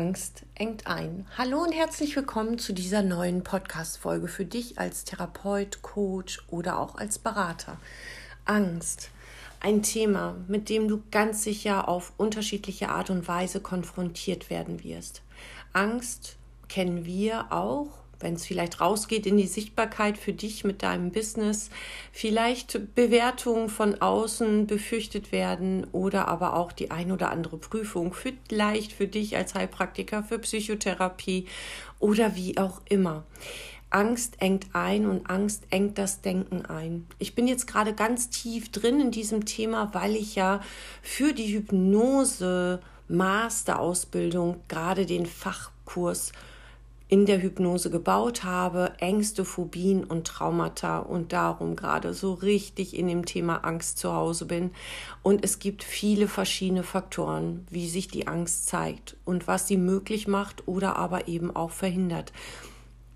Angst engt ein. Hallo und herzlich willkommen zu dieser neuen Podcast-Folge für dich als Therapeut, Coach oder auch als Berater. Angst. Ein Thema, mit dem du ganz sicher auf unterschiedliche Art und Weise konfrontiert werden wirst. Angst kennen wir auch wenn es vielleicht rausgeht in die Sichtbarkeit für dich mit deinem Business, vielleicht Bewertungen von außen befürchtet werden oder aber auch die ein oder andere Prüfung, vielleicht für dich als Heilpraktiker, für Psychotherapie oder wie auch immer. Angst engt ein und Angst engt das Denken ein. Ich bin jetzt gerade ganz tief drin in diesem Thema, weil ich ja für die Hypnose Masterausbildung gerade den Fachkurs in der Hypnose gebaut habe, Ängste, Phobien und Traumata und darum gerade so richtig in dem Thema Angst zu Hause bin. Und es gibt viele verschiedene Faktoren, wie sich die Angst zeigt und was sie möglich macht oder aber eben auch verhindert.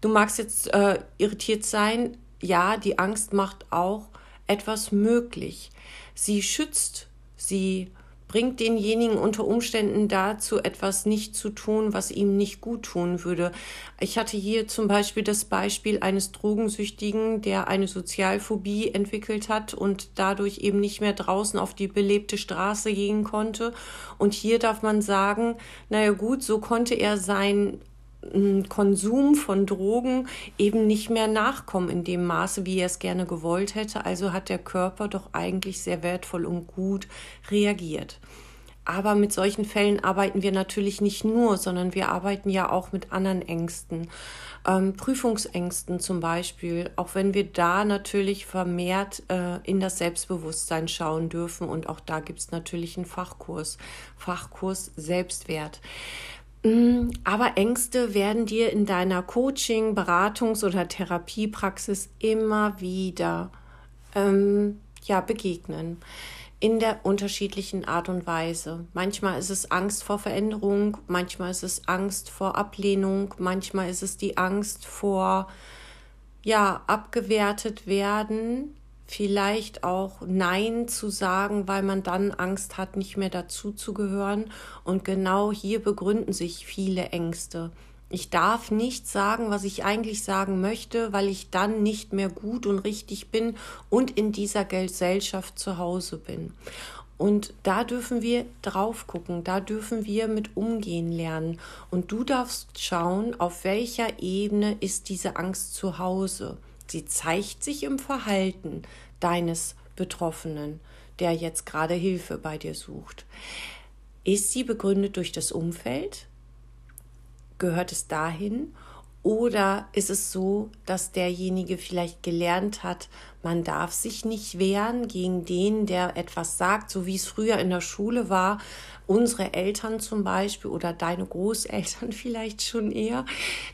Du magst jetzt äh, irritiert sein, ja, die Angst macht auch etwas möglich. Sie schützt, sie bringt denjenigen unter Umständen dazu, etwas nicht zu tun, was ihm nicht gut tun würde. Ich hatte hier zum Beispiel das Beispiel eines Drogensüchtigen, der eine Sozialphobie entwickelt hat und dadurch eben nicht mehr draußen auf die belebte Straße gehen konnte. Und hier darf man sagen, naja gut, so konnte er sein Konsum von Drogen eben nicht mehr nachkommen in dem Maße, wie er es gerne gewollt hätte. Also hat der Körper doch eigentlich sehr wertvoll und gut reagiert. Aber mit solchen Fällen arbeiten wir natürlich nicht nur, sondern wir arbeiten ja auch mit anderen Ängsten. Ähm, Prüfungsängsten zum Beispiel, auch wenn wir da natürlich vermehrt äh, in das Selbstbewusstsein schauen dürfen. Und auch da gibt es natürlich einen Fachkurs, Fachkurs Selbstwert. Mm, aber Ängste werden dir in deiner Coaching, Beratungs- oder Therapiepraxis immer wieder ähm, ja, begegnen. In der unterschiedlichen Art und Weise. Manchmal ist es Angst vor Veränderung, manchmal ist es Angst vor Ablehnung, manchmal ist es die Angst vor ja, abgewertet werden vielleicht auch Nein zu sagen, weil man dann Angst hat, nicht mehr dazu zu gehören. Und genau hier begründen sich viele Ängste. Ich darf nicht sagen, was ich eigentlich sagen möchte, weil ich dann nicht mehr gut und richtig bin und in dieser Gesellschaft zu Hause bin. Und da dürfen wir drauf gucken, da dürfen wir mit umgehen lernen. Und du darfst schauen, auf welcher Ebene ist diese Angst zu Hause. Sie zeigt sich im Verhalten deines Betroffenen, der jetzt gerade Hilfe bei dir sucht. Ist sie begründet durch das Umfeld? Gehört es dahin? Oder ist es so, dass derjenige vielleicht gelernt hat, man darf sich nicht wehren gegen den, der etwas sagt, so wie es früher in der Schule war, unsere Eltern zum Beispiel oder deine Großeltern vielleicht schon eher,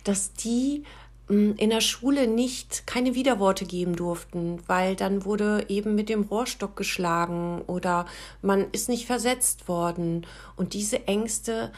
dass die in der Schule nicht keine Widerworte geben durften, weil dann wurde eben mit dem Rohrstock geschlagen oder man ist nicht versetzt worden. Und diese Ängste,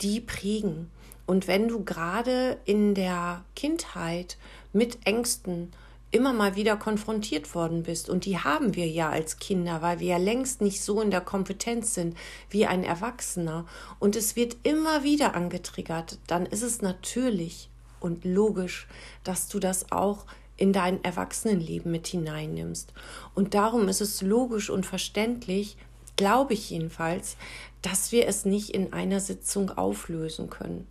die prägen. Und wenn du gerade in der Kindheit mit Ängsten immer mal wieder konfrontiert worden bist, und die haben wir ja als Kinder, weil wir ja längst nicht so in der Kompetenz sind wie ein Erwachsener, und es wird immer wieder angetriggert, dann ist es natürlich und logisch, dass du das auch in dein Erwachsenenleben mit hineinnimmst. Und darum ist es logisch und verständlich, glaube ich jedenfalls, dass wir es nicht in einer Sitzung auflösen können.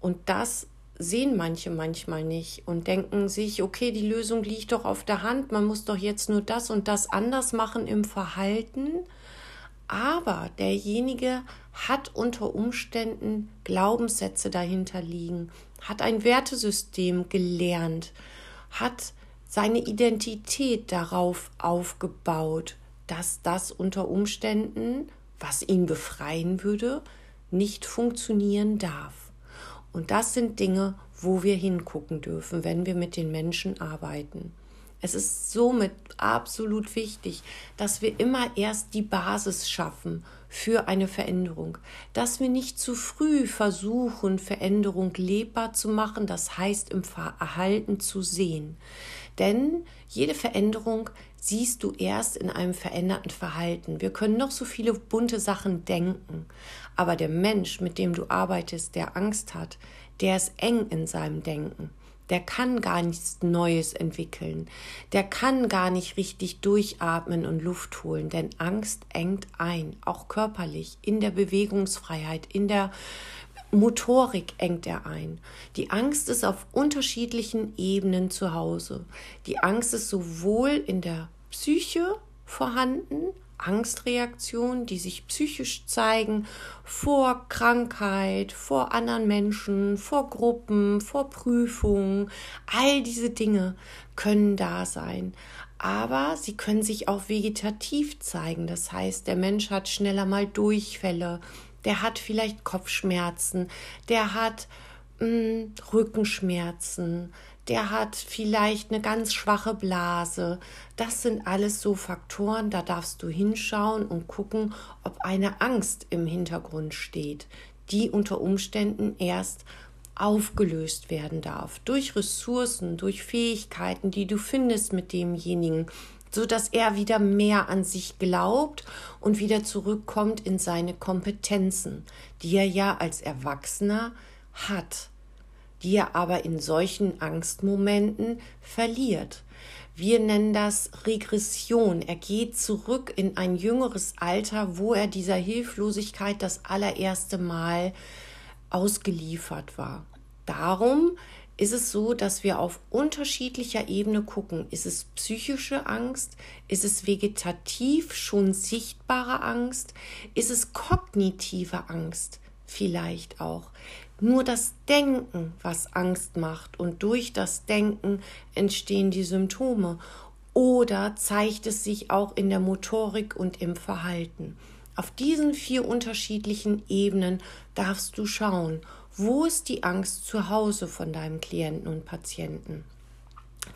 Und das sehen manche manchmal nicht und denken sich, okay, die Lösung liegt doch auf der Hand, man muss doch jetzt nur das und das anders machen im Verhalten. Aber derjenige hat unter Umständen Glaubenssätze dahinter liegen, hat ein Wertesystem gelernt, hat seine Identität darauf aufgebaut, dass das unter Umständen, was ihn befreien würde, nicht funktionieren darf. Und das sind Dinge, wo wir hingucken dürfen, wenn wir mit den Menschen arbeiten. Es ist somit absolut wichtig, dass wir immer erst die Basis schaffen für eine Veränderung, dass wir nicht zu früh versuchen, Veränderung lebbar zu machen, das heißt im Verhalten zu sehen. Denn jede Veränderung siehst du erst in einem veränderten Verhalten. Wir können noch so viele bunte Sachen denken, aber der Mensch, mit dem du arbeitest, der Angst hat, der ist eng in seinem Denken. Der kann gar nichts Neues entwickeln. Der kann gar nicht richtig durchatmen und Luft holen, denn Angst engt ein, auch körperlich, in der Bewegungsfreiheit, in der Motorik engt er ein. Die Angst ist auf unterschiedlichen Ebenen zu Hause. Die Angst ist sowohl in der Psyche vorhanden, Angstreaktionen, die sich psychisch zeigen, vor Krankheit, vor anderen Menschen, vor Gruppen, vor Prüfungen. All diese Dinge können da sein. Aber sie können sich auch vegetativ zeigen. Das heißt, der Mensch hat schneller mal Durchfälle, der hat vielleicht Kopfschmerzen, der hat mh, hm, Rückenschmerzen, der hat vielleicht eine ganz schwache Blase. Das sind alles so Faktoren, da darfst du hinschauen und gucken, ob eine Angst im Hintergrund steht, die unter Umständen erst aufgelöst werden darf durch Ressourcen, durch Fähigkeiten, die du findest mit demjenigen, so dass er wieder mehr an sich glaubt und wieder zurückkommt in seine Kompetenzen, die er ja als Erwachsener hat die er aber in solchen Angstmomenten verliert. Wir nennen das Regression. Er geht zurück in ein jüngeres Alter, wo er dieser Hilflosigkeit das allererste Mal ausgeliefert war. Darum ist es so, dass wir auf unterschiedlicher Ebene gucken. Ist es psychische Angst? Ist es vegetativ schon sichtbare Angst? Ist es kognitive Angst? Vielleicht auch nur das Denken, was Angst macht und durch das Denken entstehen die Symptome oder zeigt es sich auch in der Motorik und im Verhalten. Auf diesen vier unterschiedlichen Ebenen darfst du schauen, wo ist die Angst zu Hause von deinem Klienten und Patienten.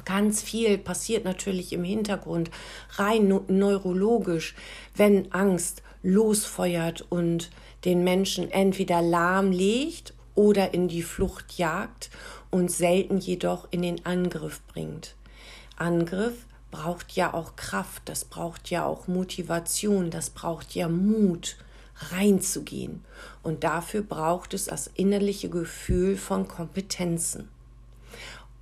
Ganz viel passiert natürlich im Hintergrund, rein neurologisch, wenn Angst losfeuert und den Menschen entweder lahmlegt oder in die Flucht jagt und selten jedoch in den Angriff bringt. Angriff braucht ja auch Kraft, das braucht ja auch Motivation, das braucht ja Mut, reinzugehen. Und dafür braucht es das innerliche Gefühl von Kompetenzen.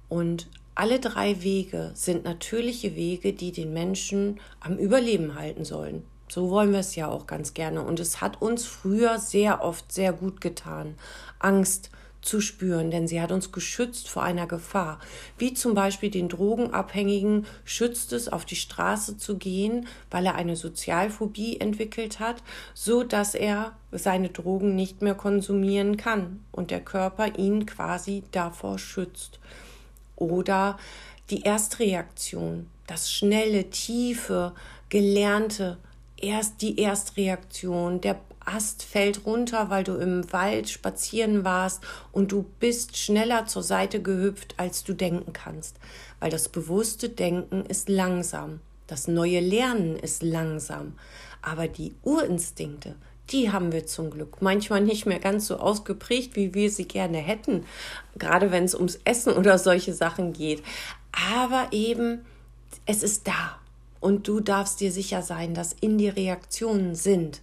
Und alle drei Wege sind natürliche Wege, die den Menschen am Überleben halten sollen. So wollen wir es ja auch ganz gerne. Und es hat uns früher sehr oft sehr gut getan, Angst zu spüren, denn sie hat uns geschützt vor einer Gefahr. Wie zum Beispiel den Drogenabhängigen schützt es, auf die Straße zu gehen, weil er eine Sozialphobie entwickelt hat, so dass er seine Drogen nicht mehr konsumieren kann und der Körper ihn quasi davor schützt. Oder die Erstreaktion, das schnelle, tiefe, gelernte, erst die Erstreaktion, der Ast fällt runter, weil du im Wald spazieren warst und du bist schneller zur Seite gehüpft, als du denken kannst, weil das bewusste Denken ist langsam, das neue Lernen ist langsam, aber die Urinstinkte, die haben wir zum Glück manchmal nicht mehr ganz so ausgeprägt, wie wir sie gerne hätten, gerade wenn es ums Essen oder solche Sachen geht. Aber eben, es ist da. Und du darfst dir sicher sein, dass in die Reaktionen sind.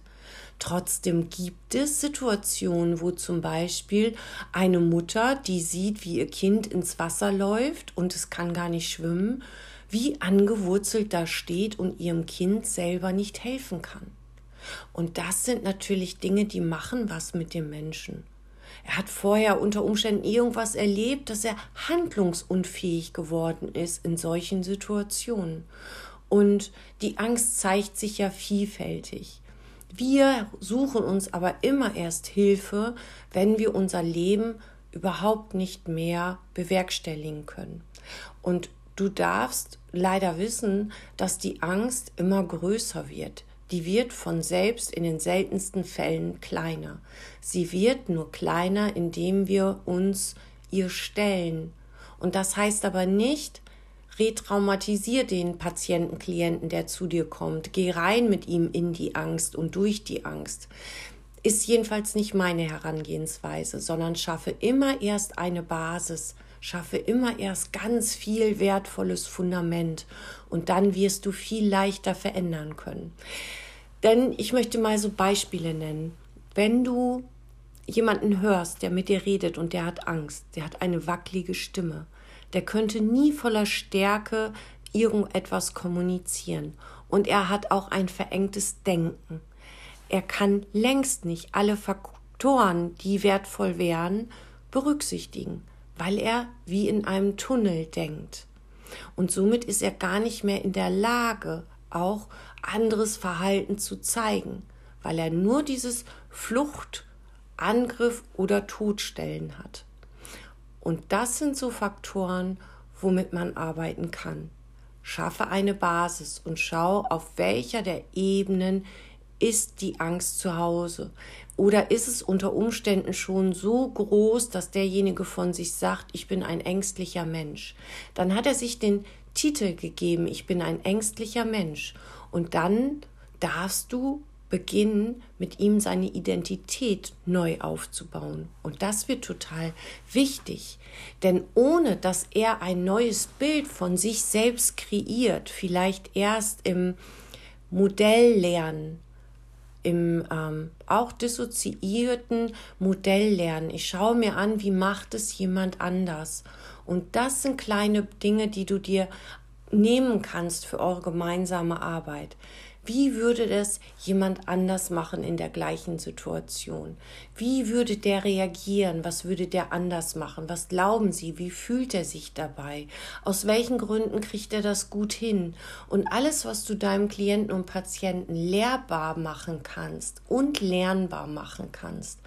Trotzdem gibt es Situationen, wo zum Beispiel eine Mutter, die sieht, wie ihr Kind ins Wasser läuft und es kann gar nicht schwimmen, wie angewurzelt da steht und ihrem Kind selber nicht helfen kann. Und das sind natürlich Dinge, die machen was mit dem Menschen. Er hat vorher unter Umständen irgendwas erlebt, dass er handlungsunfähig geworden ist in solchen Situationen. Und die Angst zeigt sich ja vielfältig. Wir suchen uns aber immer erst Hilfe, wenn wir unser Leben überhaupt nicht mehr bewerkstelligen können. Und du darfst leider wissen, dass die Angst immer größer wird. Die wird von selbst in den seltensten Fällen kleiner. Sie wird nur kleiner, indem wir uns ihr stellen. Und das heißt aber nicht, retraumatisier den Patienten, Klienten, der zu dir kommt. Geh rein mit ihm in die Angst und durch die Angst. Ist jedenfalls nicht meine Herangehensweise, sondern schaffe immer erst eine Basis, schaffe immer erst ganz viel wertvolles Fundament und dann wirst du viel leichter verändern können. Denn ich möchte mal so Beispiele nennen. Wenn du jemanden hörst, der mit dir redet und der hat Angst, der hat eine wackelige Stimme, der könnte nie voller Stärke irgendetwas kommunizieren. Und er hat auch ein verengtes Denken. Er kann längst nicht alle Faktoren, die wertvoll wären, berücksichtigen, weil er wie in einem Tunnel denkt. Und somit ist er gar nicht mehr in der Lage, auch anderes Verhalten zu zeigen, weil er nur dieses Flucht, Angriff oder Todstellen hat. Und das sind so Faktoren, womit man arbeiten kann. Schaffe eine Basis und schau, auf welcher der Ebenen ist die Angst zu Hause. Oder ist es unter Umständen schon so groß, dass derjenige von sich sagt, ich bin ein ängstlicher Mensch? Dann hat er sich den Titel gegeben, ich bin ein ängstlicher Mensch. Und dann darfst du beginnen, mit ihm seine Identität neu aufzubauen. Und das wird total wichtig. Denn ohne dass er ein neues Bild von sich selbst kreiert, vielleicht erst im Modelllernen, im ähm, auch dissoziierten Modelllernen. Ich schaue mir an, wie macht es jemand anders. Und das sind kleine Dinge, die du dir nehmen kannst für eure gemeinsame Arbeit. Wie würde das jemand anders machen in der gleichen Situation? Wie würde der reagieren? Was würde der anders machen? Was glauben Sie? Wie fühlt er sich dabei? Aus welchen Gründen kriegt er das gut hin? Und alles, was du deinem Klienten und Patienten lehrbar machen kannst und lernbar machen kannst,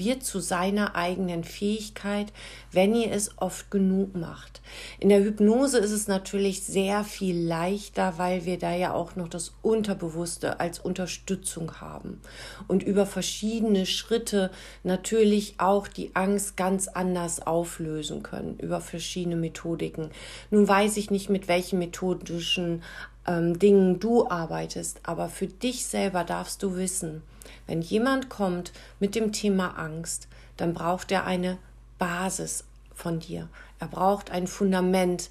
wird zu seiner eigenen Fähigkeit, wenn ihr es oft genug macht. In der Hypnose ist es natürlich sehr viel leichter, weil wir da ja auch noch das Unterbewusste als Unterstützung haben und über verschiedene Schritte natürlich auch die Angst ganz anders auflösen können, über verschiedene Methodiken. Nun weiß ich nicht, mit welchen methodischen ähm, Dingen du arbeitest, aber für dich selber darfst du wissen, wenn jemand kommt mit dem Thema Angst, dann braucht er eine Basis von dir. Er braucht ein Fundament,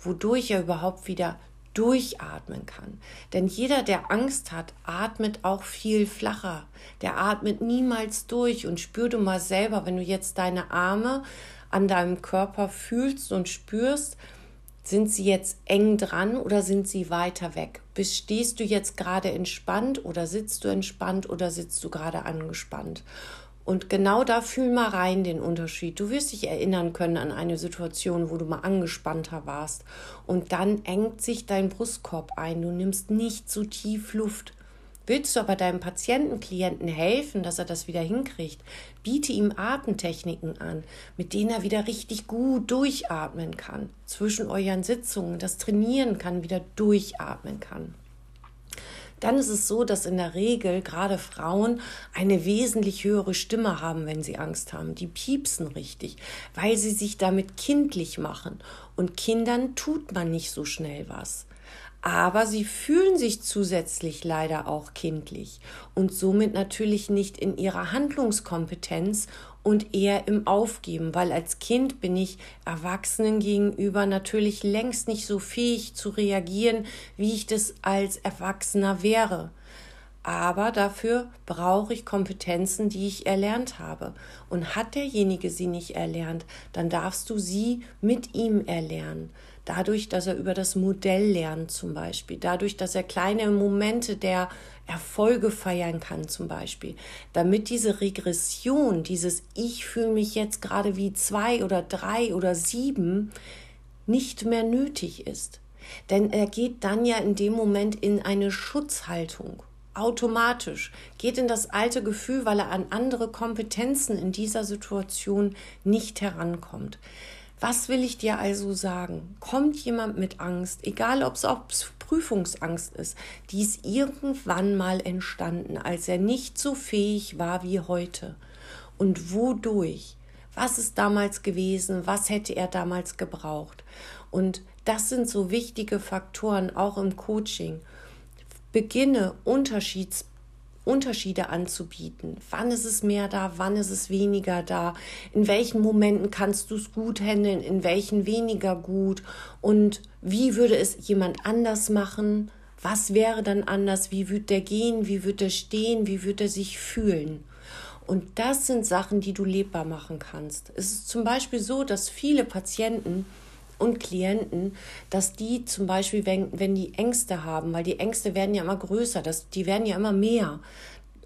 wodurch er überhaupt wieder durchatmen kann. Denn jeder, der Angst hat, atmet auch viel flacher. Der atmet niemals durch und spür du mal selber, wenn du jetzt deine Arme an deinem Körper fühlst und spürst, sind sie jetzt eng dran oder sind sie weiter weg? Stehst du jetzt gerade entspannt oder sitzt du entspannt oder sitzt du gerade angespannt? Und genau da fühl mal rein den Unterschied. Du wirst dich erinnern können an eine Situation, wo du mal angespannter warst. Und dann engt sich dein Brustkorb ein. Du nimmst nicht so tief Luft. Willst du aber deinem Patienten, Klienten helfen, dass er das wieder hinkriegt, biete ihm Atemtechniken an, mit denen er wieder richtig gut durchatmen kann. Zwischen euren Sitzungen, das trainieren kann, wieder durchatmen kann. Dann ist es so, dass in der Regel gerade Frauen eine wesentlich höhere Stimme haben, wenn sie Angst haben. Die piepsen richtig, weil sie sich damit kindlich machen. Und Kindern tut man nicht so schnell was aber sie fühlen sich zusätzlich leider auch kindlich und somit natürlich nicht in ihrer Handlungskompetenz und eher im Aufgeben, weil als Kind bin ich Erwachsenen gegenüber natürlich längst nicht so fähig zu reagieren, wie ich das als Erwachsener wäre. Aber dafür brauche ich Kompetenzen, die ich erlernt habe. Und hat derjenige sie nicht erlernt, dann darfst du sie mit ihm erlernen dadurch, dass er über das Modell lernt zum Beispiel, dadurch, dass er kleine Momente der Erfolge feiern kann zum Beispiel, damit diese Regression, dieses Ich fühle mich jetzt gerade wie zwei oder drei oder sieben nicht mehr nötig ist. Denn er geht dann ja in dem Moment in eine Schutzhaltung automatisch, geht in das alte Gefühl, weil er an andere Kompetenzen in dieser Situation nicht herankommt. Was will ich dir also sagen? Kommt jemand mit Angst, egal ob es Prüfungsangst ist, die ist irgendwann mal entstanden, als er nicht so fähig war wie heute. Und wodurch? Was ist damals gewesen? Was hätte er damals gebraucht? Und das sind so wichtige Faktoren auch im Coaching. Beginne Unterschieds Unterschiede anzubieten. Wann ist es mehr da, wann ist es weniger da, in welchen Momenten kannst du es gut handeln, in welchen weniger gut und wie würde es jemand anders machen, was wäre dann anders, wie würde der gehen, wie würde er stehen, wie würde er sich fühlen. Und das sind Sachen, die du lebbar machen kannst. Es ist zum Beispiel so, dass viele Patienten und Klienten, dass die zum Beispiel, wenn, wenn die Ängste haben, weil die Ängste werden ja immer größer, das, die werden ja immer mehr.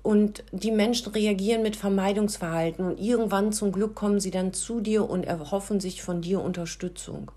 Und die Menschen reagieren mit Vermeidungsverhalten und irgendwann zum Glück kommen sie dann zu dir und erhoffen sich von dir Unterstützung.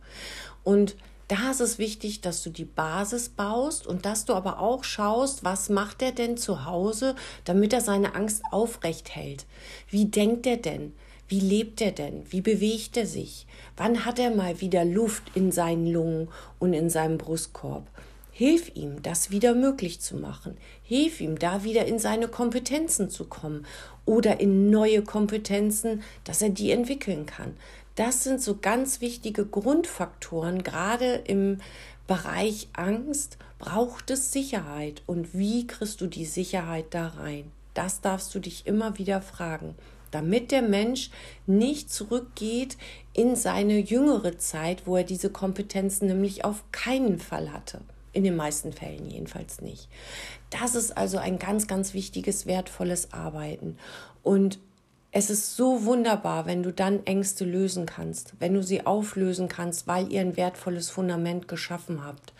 Und da ist es wichtig, dass du die Basis baust und dass du aber auch schaust, was macht er denn zu Hause, damit er seine Angst aufrecht hält. Wie denkt er denn? Wie lebt er denn? Wie bewegt er sich? Wann hat er mal wieder Luft in seinen Lungen und in seinem Brustkorb? Hilf ihm, das wieder möglich zu machen. Hilf ihm, da wieder in seine Kompetenzen zu kommen oder in neue Kompetenzen, dass er die entwickeln kann. Das sind so ganz wichtige Grundfaktoren, gerade im Bereich Angst braucht es Sicherheit. Und wie kriegst du die Sicherheit da rein? Das darfst du dich immer wieder fragen, damit der Mensch nicht zurückgeht in seine jüngere Zeit, wo er diese Kompetenzen nämlich auf keinen Fall hatte. In den meisten Fällen jedenfalls nicht. Das ist also ein ganz, ganz wichtiges, wertvolles Arbeiten. Und es ist so wunderbar, wenn du dann Ängste lösen kannst, wenn du sie auflösen kannst, weil ihr ein wertvolles Fundament geschaffen habt.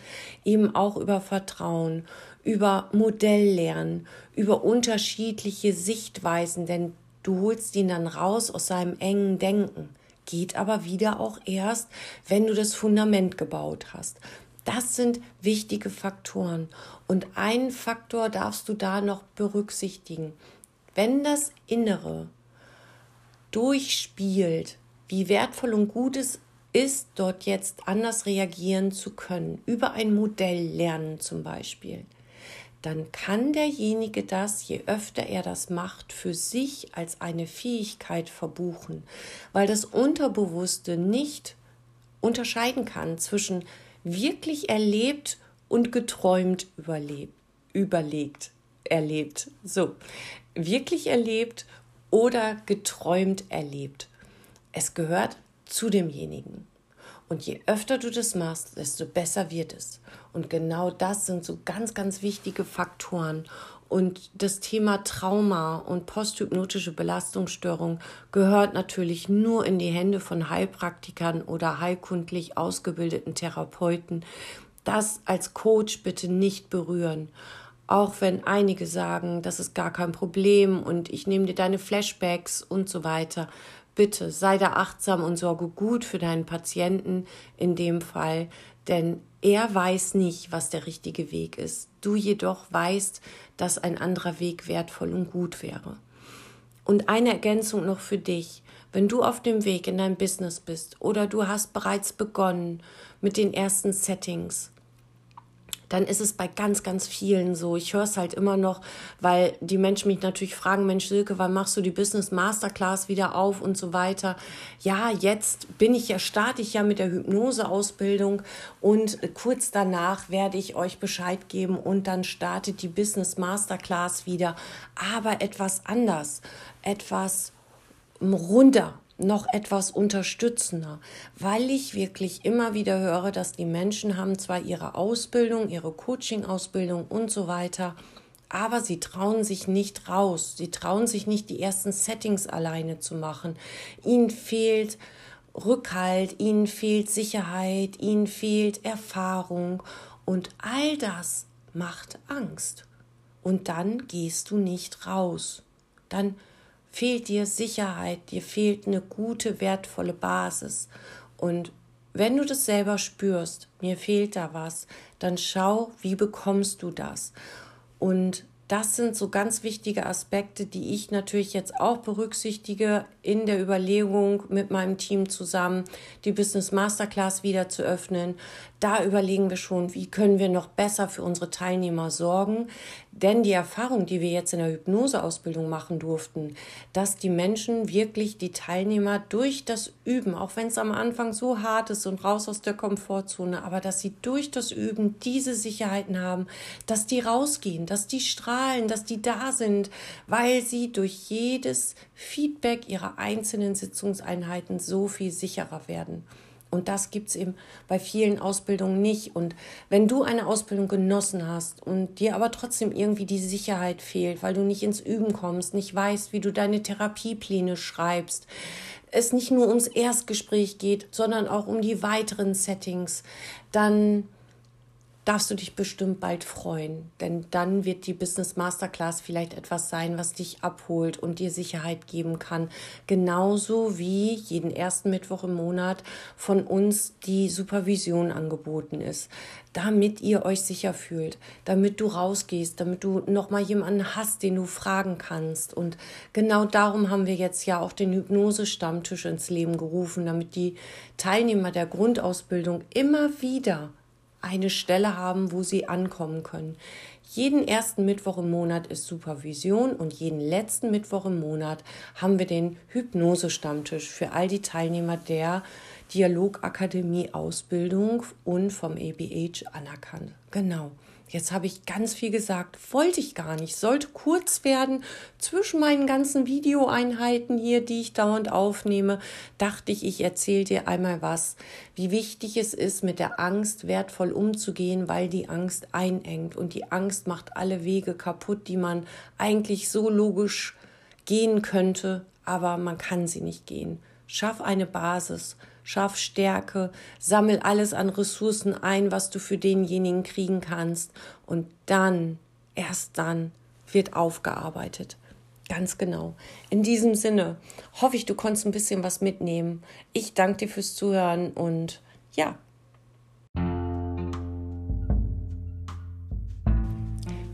Eben auch über Vertrauen, über Modelllernen, über unterschiedliche Sichtweisen, denn du holst ihn dann raus aus seinem engen Denken. Geht aber wieder auch erst, wenn du das Fundament gebaut hast. Das sind wichtige Faktoren. Und einen Faktor darfst du da noch berücksichtigen. Wenn das Innere durchspielt, wie wertvoll und gut es ist, dort jetzt anders reagieren zu können, über ein Modell lernen zum Beispiel, dann kann derjenige das, je öfter er das macht, für sich als eine Fähigkeit verbuchen, weil das Unterbewusste nicht unterscheiden kann zwischen wirklich erlebt und geträumt überlebt, überlegt, erlebt. So, wirklich erlebt oder geträumt erlebt. Es gehört zu demjenigen. Und je öfter du das machst, desto besser wird es. Und genau das sind so ganz, ganz wichtige Faktoren. Und das Thema Trauma und posthypnotische Belastungsstörung gehört natürlich nur in die Hände von Heilpraktikern oder heilkundlich ausgebildeten Therapeuten. Das als Coach bitte nicht berühren. Auch wenn einige sagen, das ist gar kein Problem und ich nehme dir deine Flashbacks und so weiter. Bitte sei da achtsam und sorge gut für deinen Patienten in dem Fall, denn er weiß nicht, was der richtige Weg ist. Du jedoch weißt, dass ein anderer Weg wertvoll und gut wäre. Und eine Ergänzung noch für dich. Wenn du auf dem Weg in dein Business bist oder du hast bereits begonnen mit den ersten Settings, dann ist es bei ganz, ganz vielen so. Ich höre es halt immer noch, weil die Menschen mich natürlich fragen, Mensch Silke, wann machst du die Business Masterclass wieder auf und so weiter. Ja, jetzt bin ich ja, starte ich ja mit der Hypnoseausbildung und kurz danach werde ich euch Bescheid geben und dann startet die Business Masterclass wieder, aber etwas anders, etwas runder noch etwas unterstützender, weil ich wirklich immer wieder höre, dass die Menschen haben zwar ihre Ausbildung, ihre Coaching-Ausbildung und so weiter, aber sie trauen sich nicht raus. Sie trauen sich nicht, die ersten Settings alleine zu machen. Ihnen fehlt Rückhalt, ihnen fehlt Sicherheit, ihnen fehlt Erfahrung und all das macht Angst. Und dann gehst du nicht raus. Dann fehlt dir Sicherheit, dir fehlt eine gute, wertvolle Basis. Und wenn du das selber spürst, mir fehlt da was, dann schau, wie bekommst du das. Und das sind so ganz wichtige Aspekte, die ich natürlich jetzt auch berücksichtige in der Überlegung mit meinem Team zusammen, die Business Masterclass wieder zu öffnen. Da überlegen wir schon, wie können wir noch besser für unsere Teilnehmer sorgen. Denn die Erfahrung, die wir jetzt in der Hypnoseausbildung machen durften, dass die Menschen wirklich die Teilnehmer durch das Üben, auch wenn es am Anfang so hart ist und raus aus der Komfortzone, aber dass sie durch das Üben diese Sicherheiten haben, dass die rausgehen, dass die strahlen, dass die da sind, weil sie durch jedes Feedback ihrer einzelnen Sitzungseinheiten so viel sicherer werden. Und das gibt es eben bei vielen Ausbildungen nicht. Und wenn du eine Ausbildung genossen hast und dir aber trotzdem irgendwie die Sicherheit fehlt, weil du nicht ins Üben kommst, nicht weißt, wie du deine Therapiepläne schreibst, es nicht nur ums Erstgespräch geht, sondern auch um die weiteren Settings, dann darfst du dich bestimmt bald freuen, denn dann wird die Business Masterclass vielleicht etwas sein, was dich abholt und dir Sicherheit geben kann. Genauso wie jeden ersten Mittwoch im Monat von uns die Supervision angeboten ist, damit ihr euch sicher fühlt, damit du rausgehst, damit du noch mal jemanden hast, den du fragen kannst. Und genau darum haben wir jetzt ja auch den Hypnose-Stammtisch ins Leben gerufen, damit die Teilnehmer der Grundausbildung immer wieder eine Stelle haben, wo sie ankommen können. Jeden ersten Mittwoch im Monat ist Supervision und jeden letzten Mittwoch im Monat haben wir den Hypnose-Stammtisch für all die Teilnehmer der Dialogakademie Ausbildung und vom ABH anerkannt. Genau. Jetzt habe ich ganz viel gesagt, wollte ich gar nicht, sollte kurz werden. Zwischen meinen ganzen Videoeinheiten hier, die ich dauernd aufnehme, dachte ich, ich erzähle dir einmal was, wie wichtig es ist, mit der Angst wertvoll umzugehen, weil die Angst einengt und die Angst macht alle Wege kaputt, die man eigentlich so logisch gehen könnte, aber man kann sie nicht gehen. Schaff eine Basis, schaff Stärke, sammel alles an Ressourcen ein, was du für denjenigen kriegen kannst und dann, erst dann wird aufgearbeitet. Ganz genau. In diesem Sinne hoffe ich, du konntest ein bisschen was mitnehmen. Ich danke dir fürs Zuhören und ja,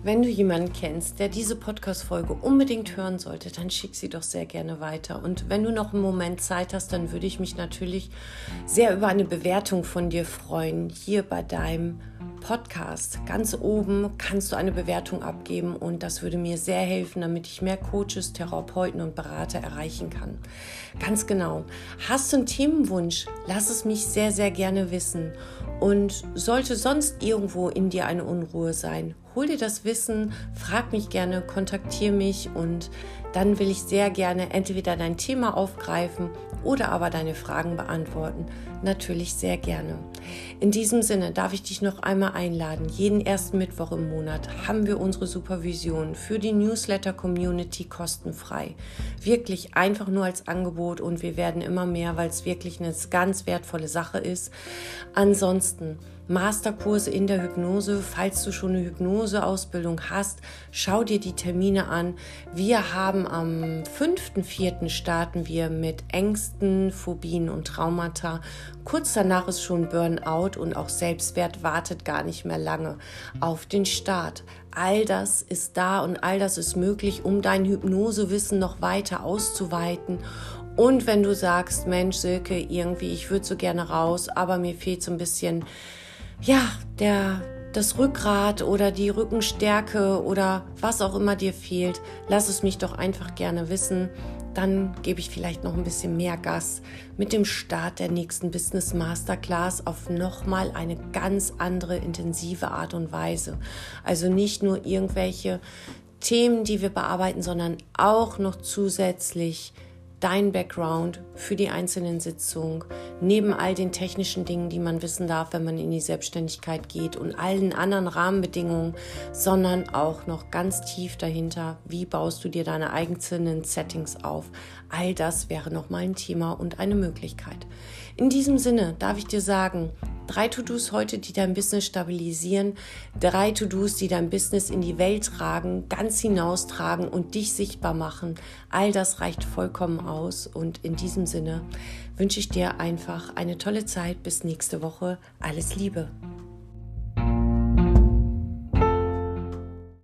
Wenn du jemanden kennst, der diese Podcast-Folge unbedingt hören sollte, dann schick sie doch sehr gerne weiter. Und wenn du noch einen Moment Zeit hast, dann würde ich mich natürlich sehr über eine Bewertung von dir freuen, hier bei deinem Podcast. Ganz oben kannst du eine Bewertung abgeben und das würde mir sehr helfen, damit ich mehr Coaches, Therapeuten und Berater erreichen kann. Ganz genau. Hast du einen Themenwunsch? Lass es mich sehr, sehr gerne wissen. Und sollte sonst irgendwo in dir eine Unruhe sein, hol dir das Wissen, frag mich gerne, kontaktiere mich und dann will ich sehr gerne entweder dein Thema aufgreifen oder aber deine Fragen beantworten. Natürlich sehr gerne. In diesem Sinne darf ich dich noch einmal einladen. Jeden ersten Mittwoch im Monat haben wir unsere Supervision für die Newsletter-Community kostenfrei. Wirklich einfach nur als Angebot und wir werden immer mehr, weil es wirklich eine ganz wertvolle Sache ist. Ansonsten Masterkurse in der Hypnose. Falls du schon eine Hypnoseausbildung hast, schau dir die Termine an. Wir haben am 5.4. starten wir mit Ängsten, Phobien und Traumata. Kurz danach ist schon Burnout und auch Selbstwert wartet gar nicht mehr lange auf den Start. All das ist da und all das ist möglich, um dein Hypnosewissen noch weiter auszuweiten und wenn du sagst, Mensch, Silke, irgendwie, ich würde so gerne raus, aber mir fehlt so ein bisschen ja, der, das Rückgrat oder die Rückenstärke oder was auch immer dir fehlt, lass es mich doch einfach gerne wissen. Dann gebe ich vielleicht noch ein bisschen mehr Gas mit dem Start der nächsten Business Masterclass auf nochmal eine ganz andere intensive Art und Weise. Also nicht nur irgendwelche Themen, die wir bearbeiten, sondern auch noch zusätzlich dein Background für die einzelnen Sitzungen, neben all den technischen Dingen, die man wissen darf, wenn man in die Selbstständigkeit geht und allen anderen Rahmenbedingungen, sondern auch noch ganz tief dahinter, wie baust du dir deine einzelnen Settings auf. All das wäre nochmal ein Thema und eine Möglichkeit. In diesem Sinne darf ich dir sagen, Drei To-Dos heute, die dein Business stabilisieren. Drei To-Dos, die dein Business in die Welt tragen, ganz hinaustragen und dich sichtbar machen. All das reicht vollkommen aus. Und in diesem Sinne wünsche ich dir einfach eine tolle Zeit. Bis nächste Woche. Alles Liebe.